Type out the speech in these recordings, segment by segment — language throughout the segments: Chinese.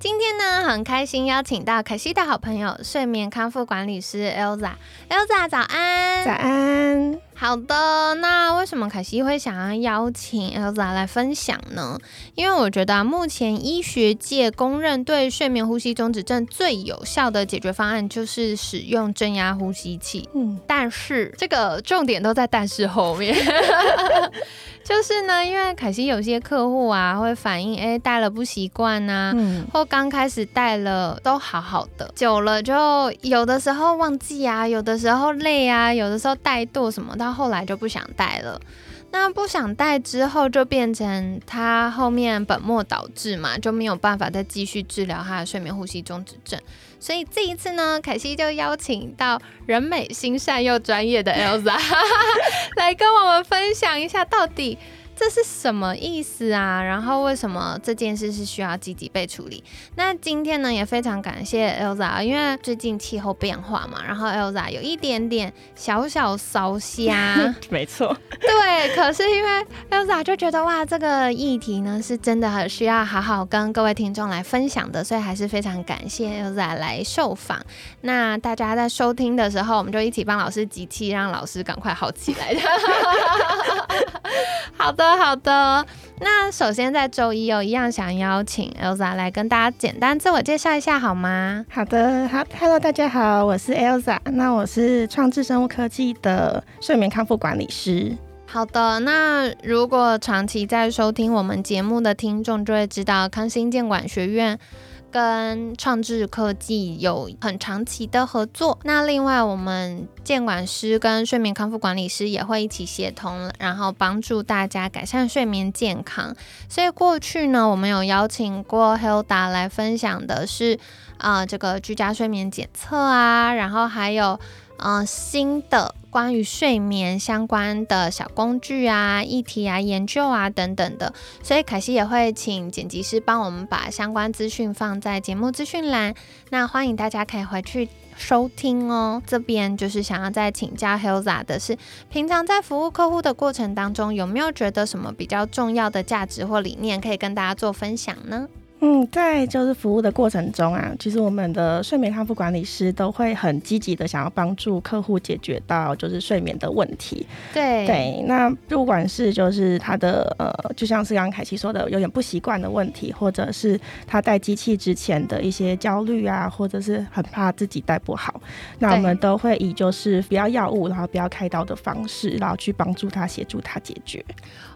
今天呢，很开心邀请到凯西的好朋友，睡眠康复管理师 Elza。Elza，早安！早安。好的，那为什么凯西会想要邀请 Elza 来分享呢？因为我觉得目前医学界公认对睡眠呼吸中止症最有效的解决方案就是使用正压呼吸器。嗯，但是这个重点都在但是后面。就是呢，因为凯西有些客户啊会反映，哎，戴了不习惯呐，或刚开始戴了都好好的，久了就有的时候忘记啊，有的时候累啊，有的时候怠惰什么，到后来就不想戴了。那不想戴之后，就变成他后面本末倒置嘛，就没有办法再继续治疗他的睡眠呼吸中止症。所以这一次呢，凯西就邀请到人美心善又专业的 Elza 来跟我们分享一下，到底。这是什么意思啊？然后为什么这件事是需要积极被处理？那今天呢也非常感谢 Elza，因为最近气候变化嘛，然后 Elza 有一点点小小烧瞎，没错，对。可是因为 Elza 就觉得哇，这个议题呢是真的很需要好好跟各位听众来分享的，所以还是非常感谢 Elza 来受访。那大家在收听的时候，我们就一起帮老师集气，让老师赶快好起来。好的。好的，那首先在周一有一样想邀请 Elsa 来跟大家简单自我介绍一下好吗？好的，好，Hello，大家好，我是 Elsa，那我是创智生物科技的睡眠康复管理师。好的，那如果长期在收听我们节目的听众就会知道康心健管学院。跟创智科技有很长期的合作。那另外，我们监管师跟睡眠康复管理师也会一起协同，然后帮助大家改善睡眠健康。所以过去呢，我们有邀请过 Hilda 来分享的是啊，这个居家睡眠检测啊，然后还有。嗯，新的关于睡眠相关的小工具啊、议题啊、研究啊等等的，所以凯西也会请剪辑师帮我们把相关资讯放在节目资讯栏，那欢迎大家可以回去收听哦。这边就是想要再请教 Hilza 的是，平常在服务客户的过程当中，有没有觉得什么比较重要的价值或理念可以跟大家做分享呢？嗯，在就是服务的过程中啊，其实我们的睡眠康复管理师都会很积极的想要帮助客户解决到就是睡眠的问题。对对，那不管是就是他的呃，就像是刚刚凯西说的，有点不习惯的问题，或者是他戴机器之前的一些焦虑啊，或者是很怕自己戴不好，那我们都会以就是不要药物，然后不要开刀的方式，然后去帮助他协助他解决。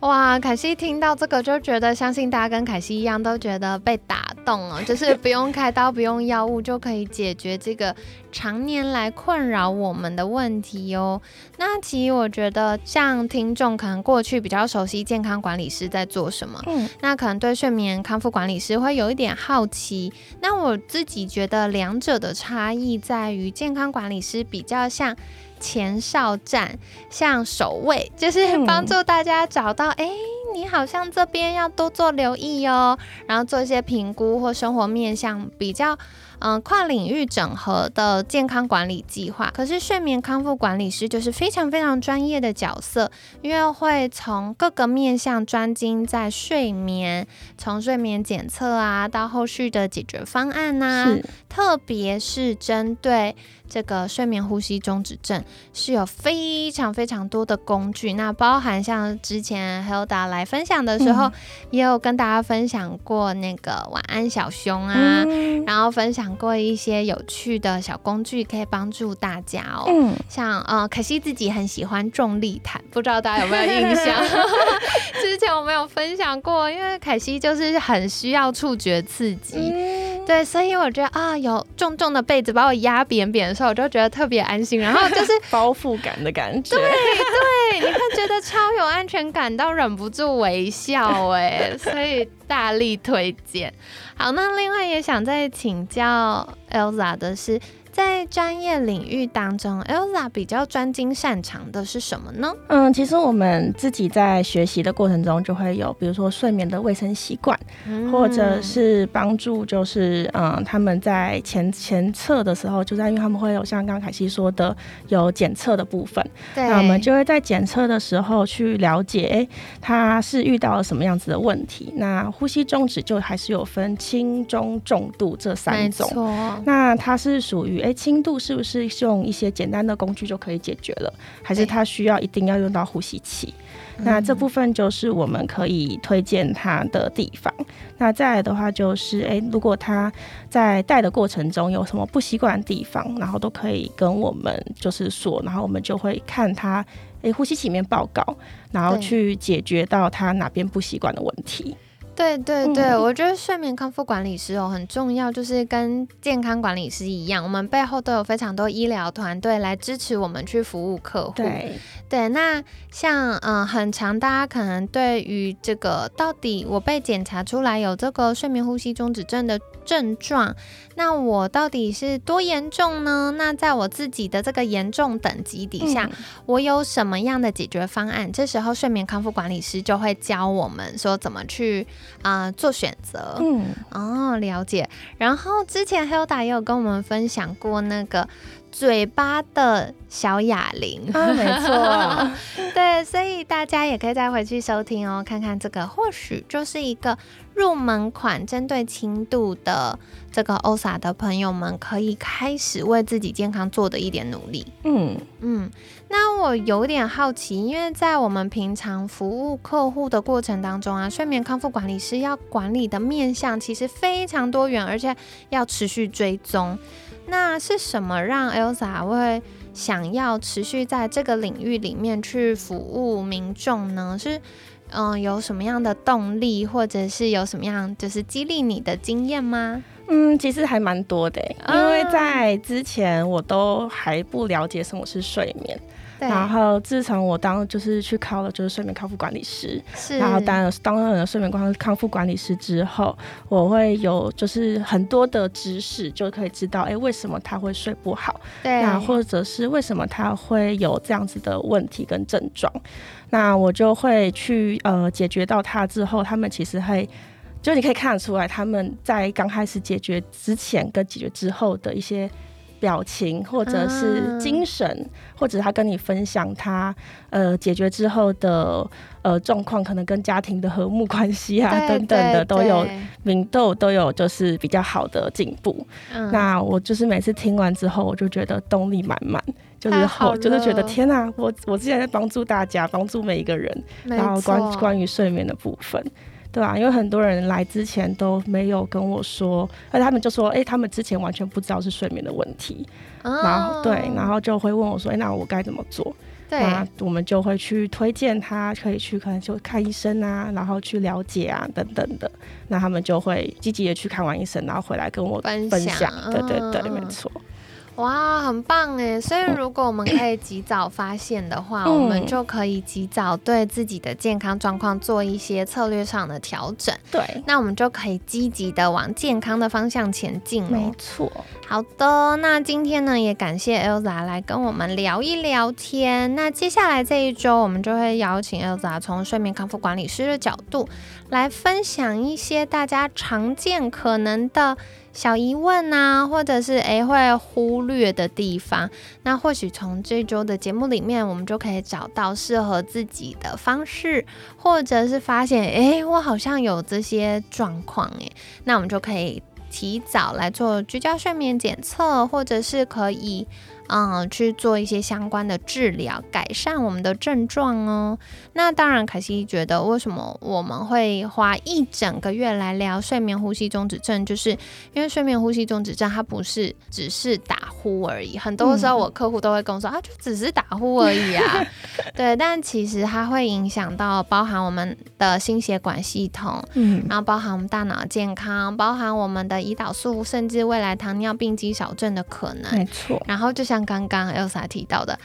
哇，凯西听到这个就觉得，相信大家跟凯西一样都觉得被打动了，就是不用开刀、不用药物就可以解决这个常年来困扰我们的问题哦。那其实我觉得，像听众可能过去比较熟悉健康管理师在做什么，嗯，那可能对睡眠康复管理师会有一点好奇。那我自己觉得两者的差异在于，健康管理师比较像。前哨站，像守卫，就是帮助大家找到，哎，你好像这边要多做留意哦，然后做一些评估或生活面向比较。嗯，跨领域整合的健康管理计划。可是睡眠康复管理师就是非常非常专业的角色，因为会从各个面向专精在睡眠，从睡眠检测啊，到后续的解决方案呐，特别是针对这个睡眠呼吸中止症，是有非常非常多的工具。那包含像之前 Hilda 来分享的时候，也有跟大家分享过那个晚安小熊啊，然后分享。过一些有趣的小工具可以帮助大家哦，嗯，像呃，可惜自己很喜欢重力毯，不知道大家有没有印象？之前我没有分享过，因为凯西就是很需要触觉刺激，对，所以我觉得啊，有重重的被子把我压扁扁的时候，我就觉得特别安心。然后就是 包覆感的感觉，对对，你会觉得超有安全感，到忍不住微笑哎，所以大力推荐。好，那另外也想再请教 Elsa 的是。在专业领域当中，Elsa 比较专精擅长的是什么呢？嗯，其实我们自己在学习的过程中，就会有比如说睡眠的卫生习惯，或者是帮助，就是嗯，他们在前前测的时候，就在因为他们会有像刚刚凯西说的有检测的部分，那我们就会在检测的时候去了解，哎，他是遇到了什么样子的问题？那呼吸中止就还是有分轻、中、重度这三种，那它是属于。哎，轻度是不是用一些简单的工具就可以解决了？还是他需要一定要用到呼吸器？那这部分就是我们可以推荐他的地方。那再来的话就是，哎，如果他在带的过程中有什么不习惯的地方，然后都可以跟我们就是说，然后我们就会看他哎呼吸器里面报告，然后去解决到他哪边不习惯的问题。对对对，我觉得睡眠康复管理师哦很重要，就是跟健康管理师一样，我们背后都有非常多医疗团队来支持我们去服务客户。对对，那像嗯，很长，大家可能对于这个到底我被检查出来有这个睡眠呼吸中止症的症状，那我到底是多严重呢？那在我自己的这个严重等级底下，我有什么样的解决方案？这时候睡眠康复管理师就会教我们说怎么去。啊，做选择，嗯，哦，了解。然后之前 Hilda 也有跟我们分享过那个嘴巴的小哑铃，没错，对，所以大家也可以再回去收听哦，看看这个或许就是一个。入门款针对轻度的这个 OSA 的朋友们，可以开始为自己健康做的一点努力。嗯嗯，那我有点好奇，因为在我们平常服务客户的过程当中啊，睡眠康复管理师要管理的面向其实非常多元，而且要持续追踪。那是什么让 Elsa 会想要持续在这个领域里面去服务民众呢？是？嗯，有什么样的动力，或者是有什么样就是激励你的经验吗？嗯，其实还蛮多的，因为在之前我都还不了解什么是睡眠。然后自从我当就是去考了就是睡眠康复管理师，是，然后当了当了睡眠康康复管理师之后，我会有就是很多的知识，就可以知道哎为什么他会睡不好，对，那或者是为什么他会有这样子的问题跟症状，那我就会去呃解决到他之后，他们其实会就你可以看得出来他们在刚开始解决之前跟解决之后的一些。表情，或者是精神，或者他跟你分享他呃解决之后的呃状况，可能跟家庭的和睦关系啊等等的都有明豆都有就是比较好的进步。那我就是每次听完之后，我就觉得动力满满，就是好，就是觉得天哪，我我之前在帮助大家，帮助每一个人，然后关关于睡眠的部分。对啊，因为很多人来之前都没有跟我说，而他们就说，哎，他们之前完全不知道是睡眠的问题，然后对，然后就会问我说，哎，那我该怎么做？对那我们就会去推荐他可以去可能就看医生啊，然后去了解啊等等的，那他们就会积极的去看完医生，然后回来跟我分享。对对对，没错。哇，很棒哎！所以如果我们可以及早发现的话，我们就可以及早对自己的健康状况做一些策略上的调整。对，那我们就可以积极的往健康的方向前进。没错。好的，那今天呢，也感谢 Elza 来跟我们聊一聊天。那接下来这一周，我们就会邀请 Elza 从睡眠康复管理师的角度来分享一些大家常见可能的。小疑问啊，或者是诶会忽略的地方，那或许从这周的节目里面，我们就可以找到适合自己的方式，或者是发现诶我好像有这些状况诶，那我们就可以提早来做居家睡眠检测，或者是可以。嗯，去做一些相关的治疗，改善我们的症状哦。那当然，凯西觉得为什么我们会花一整个月来聊睡眠呼吸中止症，就是因为睡眠呼吸中止症它不是只是打。呼而已。很多时候我客户都会跟我说啊，就只是打呼而已啊。对，但其实它会影响到包含我们的心血管系统，嗯，然后包含我们大脑健康，包含我们的胰岛素，甚至未来糖尿病肌少症的可能。没错。然后就像刚刚 Elsa 提到的。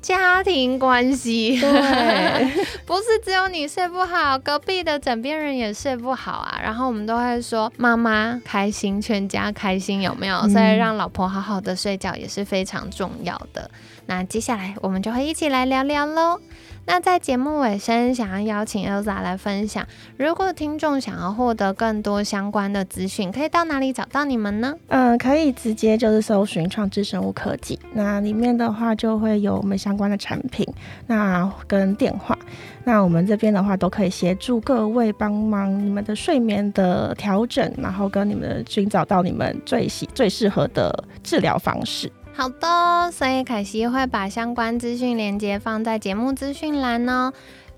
家庭关系，对，不是只有你睡不好，隔壁的枕边人也睡不好啊。然后我们都会说，妈妈开心，全家开心，有没有？所以让老婆好好的睡觉也是非常重要的。那接下来我们就会一起来聊聊喽。那在节目尾声，想要邀请 Elsa 来分享，如果听众想要获得更多相关的资讯，可以到哪里找到你们呢？嗯，可以直接就是搜寻创智生物科技，那里面的话就会有我们相关的产品，那跟电话，那我们这边的话都可以协助各位帮忙你们的睡眠的调整，然后跟你们寻找到你们最喜最适合的治疗方式。好的，所以凯西会把相关资讯连接放在节目资讯栏哦。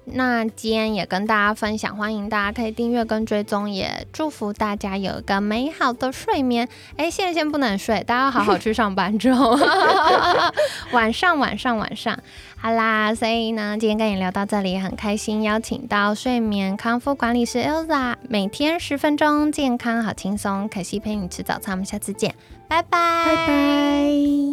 那今天也跟大家分享，欢迎大家可以订阅跟追踪，也祝福大家有一个美好的睡眠。哎，现在先不能睡，大家要好好去上班 之后，晚上晚上晚上，好啦。所以呢，今天跟你聊到这里，很开心邀请到睡眠康复管理师 Elsa，每天十分钟，健康好轻松。凯西陪你吃早餐，我们下次见，拜拜，拜拜。